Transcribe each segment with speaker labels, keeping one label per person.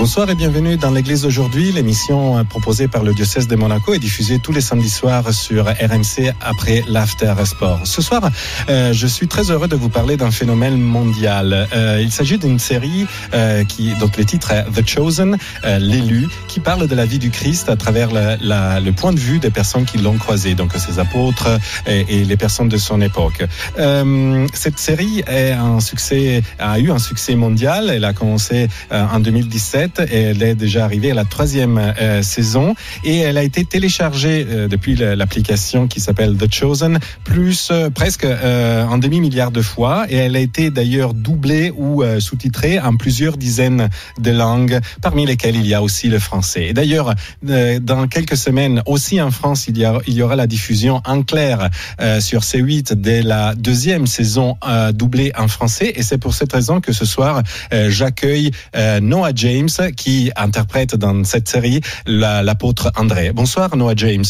Speaker 1: Bonsoir et bienvenue dans l'église d'aujourd'hui. L'émission euh, proposée par le diocèse de Monaco est diffusée tous les samedis soirs sur RMC après l'After Sport. Ce soir, euh, je suis très heureux de vous parler d'un phénomène mondial. Euh, il s'agit d'une série euh, qui, donc le titre est The Chosen, euh, l'élu, qui parle de la vie du Christ à travers le point de vue des personnes qui l'ont croisé, donc ses apôtres et, et les personnes de son époque. Cette série a eu un succès mondial. Elle a commencé en 2017 et elle est déjà arrivée à la troisième euh, saison et elle a été téléchargée euh, depuis l'application qui s'appelle The Chosen plus euh, presque euh, un demi milliard de fois. Et elle a été d'ailleurs doublée ou euh, sous-titrée en plusieurs dizaines de langues parmi lesquelles il y a aussi le français. Et d'ailleurs euh, dans quelques semaines aussi en France il y, a, il y aura la diffusion en clair sur C8 dès la deuxième saison doublée en français. Et c'est pour cette raison que ce soir j'accueille Noah James qui interprète dans cette série la- l'apôtre André. Bonsoir Noah James.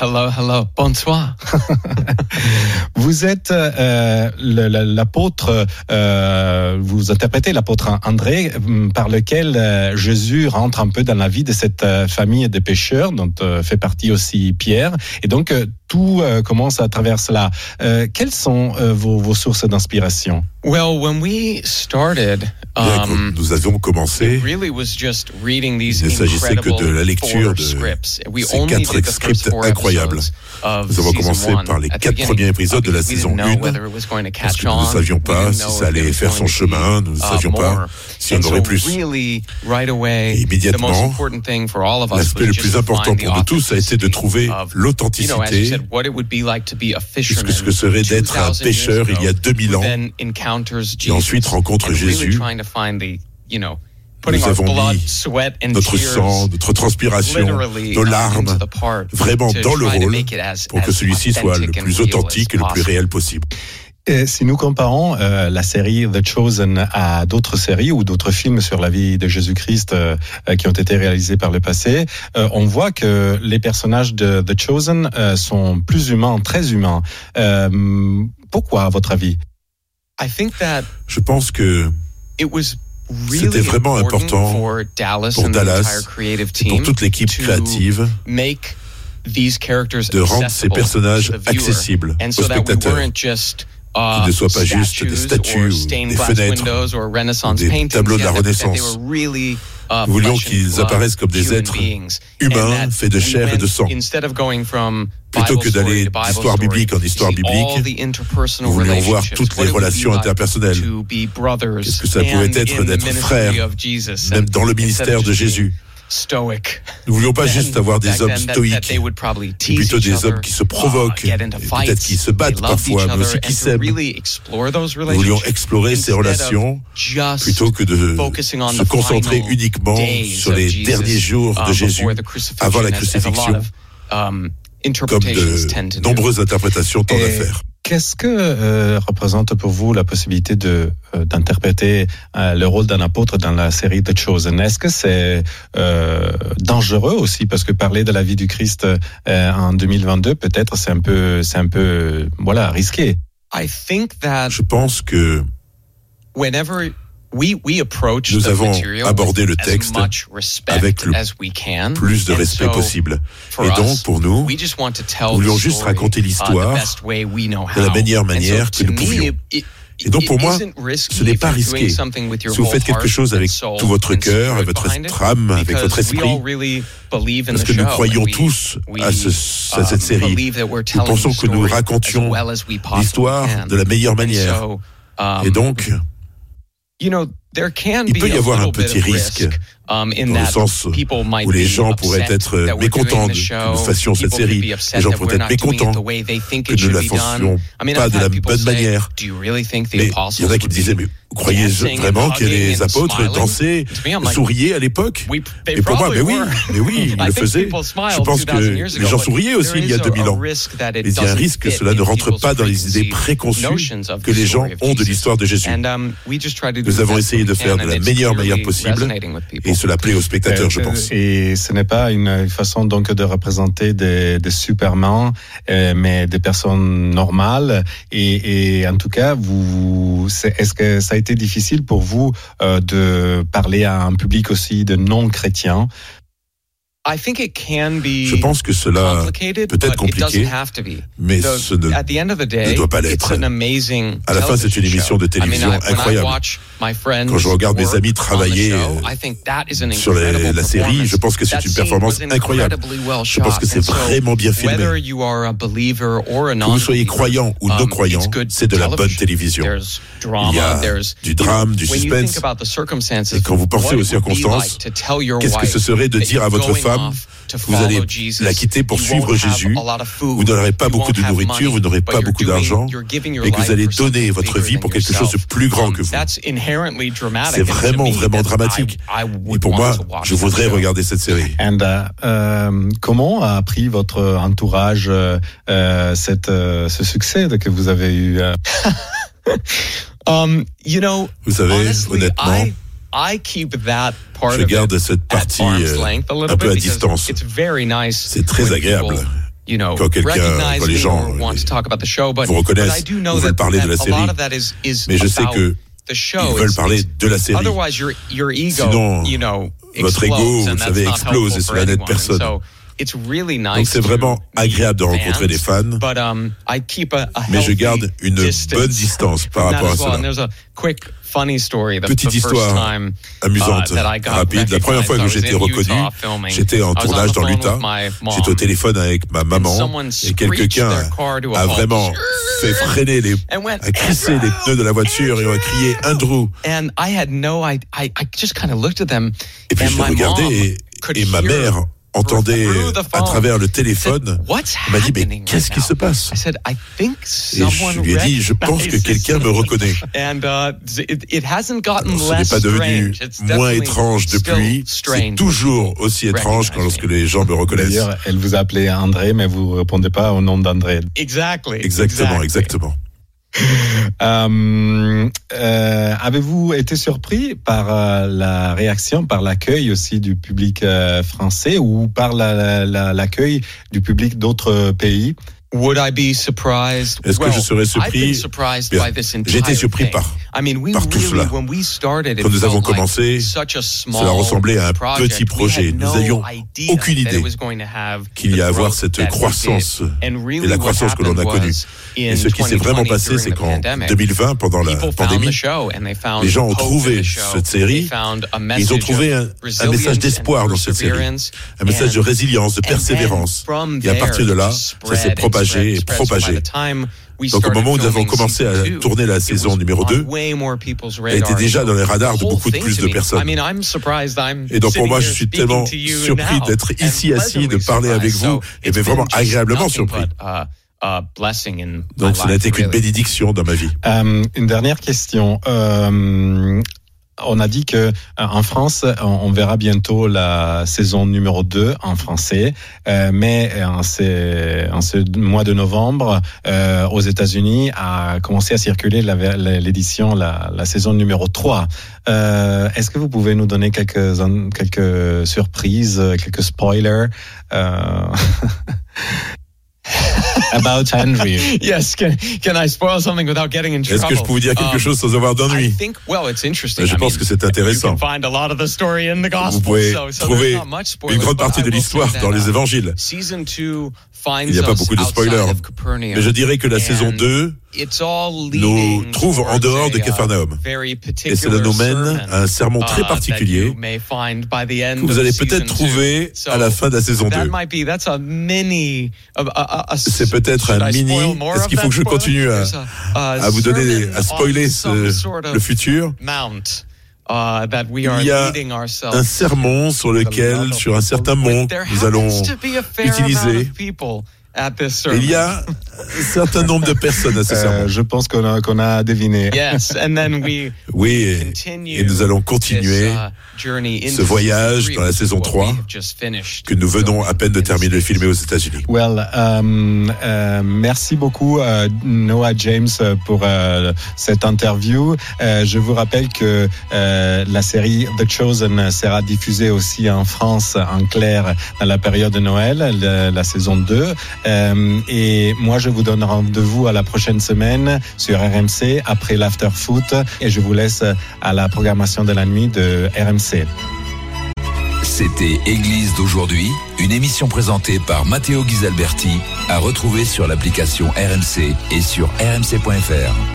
Speaker 2: Hello, hello. Bonsoir.
Speaker 1: Vous êtes euh, l'apôtre, euh, vous interprétez l'apôtre André euh, par lequel euh, Jésus rentre un peu dans la vie de cette famille de pécheurs dont fait partie aussi Pierre. Et donc tout euh, commence à travers cela. Euh, quelles sont euh, vos, vos sources d'inspiration?
Speaker 2: Well, when we started,
Speaker 3: Bien, quand
Speaker 2: um,
Speaker 3: nous avions commencé,
Speaker 2: it really was just reading these
Speaker 3: Il ne s'agissait que
Speaker 2: incredible
Speaker 3: de la lecture de
Speaker 2: scripts. We
Speaker 3: ces quatre scripts incroyables.
Speaker 2: episodes of
Speaker 3: Nous avons
Speaker 2: season
Speaker 3: commencé par les quatre premiers épisodes de la saison
Speaker 2: didn't know
Speaker 3: 1,
Speaker 2: whether it was going to
Speaker 3: parce
Speaker 2: catch
Speaker 3: que nous ne
Speaker 2: on.
Speaker 3: savions
Speaker 2: We
Speaker 3: pas
Speaker 2: didn't
Speaker 3: si
Speaker 2: know
Speaker 3: ça allait
Speaker 2: was
Speaker 3: faire
Speaker 2: going
Speaker 3: son
Speaker 2: to
Speaker 3: chemin, nous ne
Speaker 2: uh,
Speaker 3: savions pas
Speaker 2: more.
Speaker 3: si on
Speaker 2: And
Speaker 3: aurait plus. Et immédiatement, L'aspect le plus important pour nous tous a été de trouver l'authenticité de ce que serait d'être un
Speaker 2: 2000 years
Speaker 3: pêcheur il y a
Speaker 2: ago
Speaker 3: 2000
Speaker 2: who
Speaker 3: ans. Et ensuite rencontre Jésus. Nous avons mis Notre sang, notre transpiration, nos larmes, vraiment dans le rôle pour que celui-ci soit le plus authentique et le plus réel possible.
Speaker 1: Et si nous comparons euh, la série The Chosen à d'autres séries ou d'autres films sur la vie de Jésus-Christ euh, euh, qui ont été réalisés par le passé, euh, on voit que les personnages de The Chosen euh, sont plus humains, très humains. Euh, pourquoi, à votre avis?
Speaker 2: I think that
Speaker 3: Je pense que
Speaker 2: it was
Speaker 3: C'était
Speaker 2: really
Speaker 3: vraiment important
Speaker 2: for Dallas
Speaker 3: pour Dallas et pour toute l'équipe
Speaker 2: to
Speaker 3: créative
Speaker 2: make these characters
Speaker 3: de rendre ces
Speaker 2: accessible
Speaker 3: personnages accessibles aux spectateurs. Qu'ils ne soient pas juste des statues ou des fenêtres ou des tableaux de la Renaissance.
Speaker 2: uh,
Speaker 3: Nous voulions qu'ils apparaissent comme des êtres humains, faits de chair et de sang. Plutôt que d'aller d'histoire biblique en
Speaker 2: to
Speaker 3: histoire biblique, nous voulions voir toutes les relations interpersonnelles.
Speaker 2: to be brothers
Speaker 3: Qu'est-ce que ça pouvait être d'être
Speaker 2: ministry
Speaker 3: frères,
Speaker 2: of Jesus,
Speaker 3: même dans le ministère de Jésus?
Speaker 2: Stoic.
Speaker 3: Nous voulions pas juste avoir des hommes stoïques, mais plutôt des hommes qui se
Speaker 2: uh,
Speaker 3: provoquent,
Speaker 2: fights,
Speaker 3: peut-être qui se battent parfois, mais aussi qui s'aiment. Nous voulions explorer ces relations plutôt que de se concentrer uniquement sur les derniers jours
Speaker 2: uh,
Speaker 3: de Jésus
Speaker 2: the crucifixion,
Speaker 3: avant la crucifixion,
Speaker 2: um,
Speaker 3: comme de nombreuses interprétations tendent à faire.
Speaker 1: Qu'est-ce que euh, représente pour vous la possibilité de euh, d'interpréter euh, le rôle d'un apôtre dans la série The Chosen? Est-ce que c'est euh, dangereux aussi? Parce que parler de la vie du Christ euh, en 2022 peut-être c'est un peu c'est un peu voilà risqué.
Speaker 2: I think that
Speaker 3: Je pense que
Speaker 2: whenever
Speaker 3: Nous
Speaker 2: the
Speaker 3: avons abordé le
Speaker 2: as
Speaker 3: texte
Speaker 2: much respect
Speaker 3: avec le
Speaker 2: as we can,
Speaker 3: plus de
Speaker 2: and
Speaker 3: respect possible.
Speaker 2: for
Speaker 3: Et donc, pour nous,
Speaker 2: we just want to tell
Speaker 3: nous voulions
Speaker 2: the
Speaker 3: juste
Speaker 2: story,
Speaker 3: raconter
Speaker 2: uh, the
Speaker 3: l'histoire
Speaker 2: best way we know
Speaker 3: de la meilleure manière que
Speaker 2: to
Speaker 3: nous
Speaker 2: me,
Speaker 3: pouvions. Et donc, pour moi, ce n'est pas risqué.
Speaker 2: something with your
Speaker 3: Si vous faites quelque chose avec tout votre cœur,
Speaker 2: spirit
Speaker 3: votre âme, avec votre
Speaker 2: we
Speaker 3: esprit,
Speaker 2: all really believe in
Speaker 3: parce
Speaker 2: the
Speaker 3: que nous croyons tous à, ce- à cette série.
Speaker 2: believe that we're
Speaker 3: Nous pensons
Speaker 2: the
Speaker 3: que nous
Speaker 2: story
Speaker 3: racontions
Speaker 2: as well as we possibly
Speaker 3: l'histoire de la meilleure manière.
Speaker 2: so, um,
Speaker 3: Et donc,
Speaker 2: you know, there can
Speaker 3: Il peut y
Speaker 2: a
Speaker 3: avoir un petit risque,
Speaker 2: um, in
Speaker 3: dans le sens
Speaker 2: people might
Speaker 3: où les gens pourraient être mécontents de- que nous fassions cette série. Les gens pourraient être mécontents
Speaker 2: the way they think
Speaker 3: que nous
Speaker 2: should
Speaker 3: la fassions pas de la bonne manière.
Speaker 2: Do you really think the
Speaker 3: Mais il y en a qui me disaient, mais croyez vraiment que les
Speaker 2: and
Speaker 3: apôtres dansaient, souriaient à l'époque? Et pour moi, mais oui, mais oui, ils
Speaker 2: I
Speaker 3: le
Speaker 2: think
Speaker 3: faisaient. Je pense que
Speaker 2: 2000 years
Speaker 3: les gens
Speaker 2: but
Speaker 3: souriaient aussi
Speaker 2: there
Speaker 3: il y a
Speaker 2: is a-
Speaker 3: 2000
Speaker 2: a
Speaker 3: ans.
Speaker 2: risk that it
Speaker 3: Mais il y a un risque que
Speaker 2: fit
Speaker 3: cela ne rentre pas dans les idées
Speaker 2: preconceived
Speaker 3: préconçues que
Speaker 2: the
Speaker 3: les gens ont de
Speaker 2: Jesus.
Speaker 3: l'histoire de Jésus.
Speaker 2: And, um, we just try to do
Speaker 3: Nous
Speaker 2: the
Speaker 3: avons
Speaker 2: best
Speaker 3: essayé de faire de la meilleure manière possible. Et cela plaît aux spectateurs, je
Speaker 1: Euh,
Speaker 3: pense.
Speaker 1: Et ce n'est pas une façon donc de représenter des, des supermans, euh, mais des personnes normales. Et, et en tout cas, vous, est-ce que ça a été difficile pour vous euh, de parler à un public aussi de non
Speaker 3: Je pense que cela peut être compliqué, mais ce ne doit pas l'être. À la fin, c'est une émission de télévision incroyable. Quand je regarde mes amis travailler,
Speaker 2: show, I think that is an
Speaker 3: sur la série, je pense que c'est une performance incroyable. Je pense que c'est vraiment bien filmé. Que vous soyez croyant ou non
Speaker 2: um,
Speaker 3: croyant,
Speaker 2: it's good
Speaker 3: c'est de la bonne télévision. Il y a du drame, du suspense. Et quand vous pensez aux circonstances, Qu'est-ce que ce serait de dire à votre
Speaker 2: going
Speaker 3: femme vous allez
Speaker 2: follow Jesus.
Speaker 3: la quitter pour
Speaker 2: You
Speaker 3: suivre Jésus, vous n'aurez pas
Speaker 2: You
Speaker 3: beaucoup de
Speaker 2: have
Speaker 3: nourriture,
Speaker 2: money,
Speaker 3: vous n'aurez pas beaucoup d'argent, et que
Speaker 2: life
Speaker 3: vous allez
Speaker 2: for something
Speaker 3: donner votre
Speaker 2: bigger
Speaker 3: vie
Speaker 2: than
Speaker 3: pour quelque chose de plus grand
Speaker 2: Um,
Speaker 3: que vous.
Speaker 2: that's inherently dramatic,
Speaker 3: C'est vraiment,
Speaker 2: me,
Speaker 3: vraiment dramatique. Et
Speaker 2: would
Speaker 3: pour moi,
Speaker 2: to watch
Speaker 3: je
Speaker 2: that
Speaker 3: voudrais regarder cette série.
Speaker 1: And, uh, euh, comment a pris votre entourage euh, euh, cette, euh, ce succès que vous avez eu
Speaker 2: Um, you know,
Speaker 3: Vous savez,
Speaker 2: honestly,
Speaker 3: honnêtement,
Speaker 2: I, I keep that part
Speaker 3: je
Speaker 2: of
Speaker 3: garde cette
Speaker 2: at
Speaker 3: partie
Speaker 2: arm's
Speaker 3: euh,
Speaker 2: length a little
Speaker 3: un peu
Speaker 2: bit
Speaker 3: à distance.
Speaker 2: It's very nice.
Speaker 3: C'est très agréable
Speaker 2: people, You know,
Speaker 3: quand quelqu'un- quand les gens,
Speaker 2: or want to talk about the show, but,
Speaker 3: vous reconnaissent
Speaker 2: but I do know
Speaker 3: ou veulent
Speaker 2: that,
Speaker 3: parler de la série.
Speaker 2: is, is
Speaker 3: Mais je sais que ils veulent parler de la série.
Speaker 2: Otherwise, your your ego,
Speaker 3: Sinon,
Speaker 2: you know,
Speaker 3: votre ego, vous savez,
Speaker 2: not
Speaker 3: explose et cela n'aide personne.
Speaker 2: So it's really nice
Speaker 3: Donc c'est vraiment agréable de rencontrer des fans,
Speaker 2: But um, I keep a, a
Speaker 3: mais je garde une bonne distance par rapport à
Speaker 2: well.
Speaker 3: Cela.
Speaker 2: there's a quick funny story. The,
Speaker 3: Petite
Speaker 2: the
Speaker 3: histoire
Speaker 2: time,
Speaker 3: amusante,
Speaker 2: uh, got
Speaker 3: rapide. La première fois que j'étais reconnu, j'étais en tournage dans l'Utah. J'étais au téléphone avec ma maman et quelqu'un
Speaker 2: a
Speaker 3: vraiment fait freiner les, a crissé les pneus de la voiture et a crié Andrew. Et puis je regardé et, et ma mère entendait à travers le téléphone. Elle m'a dit mais qu'est-ce qui
Speaker 2: now?"
Speaker 3: se passe?
Speaker 2: I said, I think
Speaker 3: Et
Speaker 2: someone
Speaker 3: je lui ai dit je pense que quelqu'un me
Speaker 2: me."
Speaker 3: reconnaît.
Speaker 2: And uh, it, it hasn't gotten
Speaker 3: Alors, ce n'est pas devenu moins étrange depuis. C'est toujours aussi étrange quand lorsque les gens me reconnaissent.
Speaker 1: D'ailleurs, elle vous a appelé André, mais vous répondez pas au nom d'André.
Speaker 2: Exactly.
Speaker 3: Exactement,
Speaker 2: exactly.
Speaker 3: exactement.
Speaker 1: Euh, euh, Avez-vous été surpris par euh, la réaction, par l'accueil aussi du public euh, français ou par la- la- l'accueil du public d'autres pays?
Speaker 2: Would I be surprised?
Speaker 3: Est-ce que je serais surpris?
Speaker 2: entire
Speaker 3: surpris par par tout cela. Quand nous avons commencé, cela ressemblait à un petit projet. Nous
Speaker 2: no
Speaker 3: avions
Speaker 2: idea
Speaker 3: aucune idée qu'il y a à avoir cette croissance et la croissance que l'on a connue. Et ce qui s'est vraiment
Speaker 2: 2020
Speaker 3: passé, c'est qu'en
Speaker 2: pandemic,
Speaker 3: 2020, pendant la pandémie, les gens ont trouvé cette série, ils ont trouvé un, un message d'espoir dans cette série, un message de résilience, de persévérance. Et à partir de là, ça s'est propagé et propagé. Donc au
Speaker 2: started
Speaker 3: moment où nous avons commencé à tourner la saison numéro
Speaker 2: on
Speaker 3: 2,
Speaker 2: way more people's
Speaker 3: elle était déjà dans les radars de beaucoup de plus de personnes.
Speaker 2: I mean, I'm surprised I'm
Speaker 3: Et donc pour moi, je suis tellement surpris d'être ici assis, de
Speaker 2: pleasantly
Speaker 3: parler avec vous,
Speaker 2: So
Speaker 3: et mais vraiment agréablement surpris.
Speaker 2: uh, a blessing in my
Speaker 3: Donc ça n'a
Speaker 2: life,
Speaker 3: été qu'une bénédiction dans ma vie.
Speaker 1: Euh, une dernière question. Euh, on a dit que euh, en France, on, verra bientôt la saison numéro 2 en français, euh, mais en ce, en ce mois de novembre, euh, aux États-Unis, a commencé à circuler l'édition, la, la saison numéro 3. Euh, Est-ce que vous pouvez nous donner quelques, quelques surprises, quelques spoilers euh, about Henry?
Speaker 2: Yes, can, can I spoil something without getting in trouble?
Speaker 3: Est-ce que je peux vous dire quelque
Speaker 2: Um,
Speaker 3: chose sans avoir
Speaker 2: I
Speaker 3: d'ennui
Speaker 2: think, well, it's interesting.
Speaker 3: Je
Speaker 2: I
Speaker 3: pense
Speaker 2: mean,
Speaker 3: que c'est
Speaker 2: You
Speaker 3: intéressant.
Speaker 2: can find a lot of the story in the gospel,
Speaker 3: Vous pouvez
Speaker 2: so, so
Speaker 3: trouver
Speaker 2: there's not much spoilers,
Speaker 3: une grande partie
Speaker 2: I
Speaker 3: de l'histoire dans les
Speaker 2: uh,
Speaker 3: évangiles.
Speaker 2: Season two finds
Speaker 3: Il n'y a pas beaucoup de spoilers. Mais je dirais que la saison 2
Speaker 2: it's all
Speaker 3: nous trouve en dehors de
Speaker 2: uh, very
Speaker 3: Et cela nous mène à un sermon
Speaker 2: uh,
Speaker 3: très
Speaker 2: that
Speaker 3: particulier que vous allez peut-être trouver à la fin de la saison
Speaker 2: That
Speaker 3: 2.
Speaker 2: might be, that's a mini. a- a- a-
Speaker 3: C'est peut-être un mini. Est-ce qu'il faut que je continue à, vous donner, à spoiler ce- le futur
Speaker 2: Mount, uh, that we are
Speaker 3: Il y a
Speaker 2: leading ourselves.
Speaker 3: Un sermon sur lequel, sur un certain mont, nous allons utiliser Il y a un certain nombre de personnes à ce
Speaker 1: Euh, je pense qu'on a, qu'on a deviné.
Speaker 2: Yes, and then we
Speaker 3: Oui, et,
Speaker 2: continue
Speaker 3: et nous allons
Speaker 2: this,
Speaker 3: continuer
Speaker 2: uh,
Speaker 3: ce voyage
Speaker 2: season
Speaker 3: dans la
Speaker 2: three,
Speaker 3: saison
Speaker 2: which is
Speaker 3: 3
Speaker 2: what we have just finished.
Speaker 3: que nous venons à peine de
Speaker 2: in the
Speaker 3: terminer de
Speaker 2: States.
Speaker 3: filmer aux États-Unis.
Speaker 1: Well, euh, merci beaucoup euh, Noah James euh, pour cette interview. Je vous rappelle que la série The Chosen sera diffusée aussi en France en clair dans la période de Noël, le- la saison 2. Euh, et moi, je vous donne rendez-vous à la prochaine semaine sur RMC après l'after foot et je vous laisse à la programmation de la nuit de RMC.
Speaker 4: C'était Église d'aujourd'hui, une émission présentée par Matteo Ghisalberti, à retrouver sur l'application RMC et sur rmc.fr.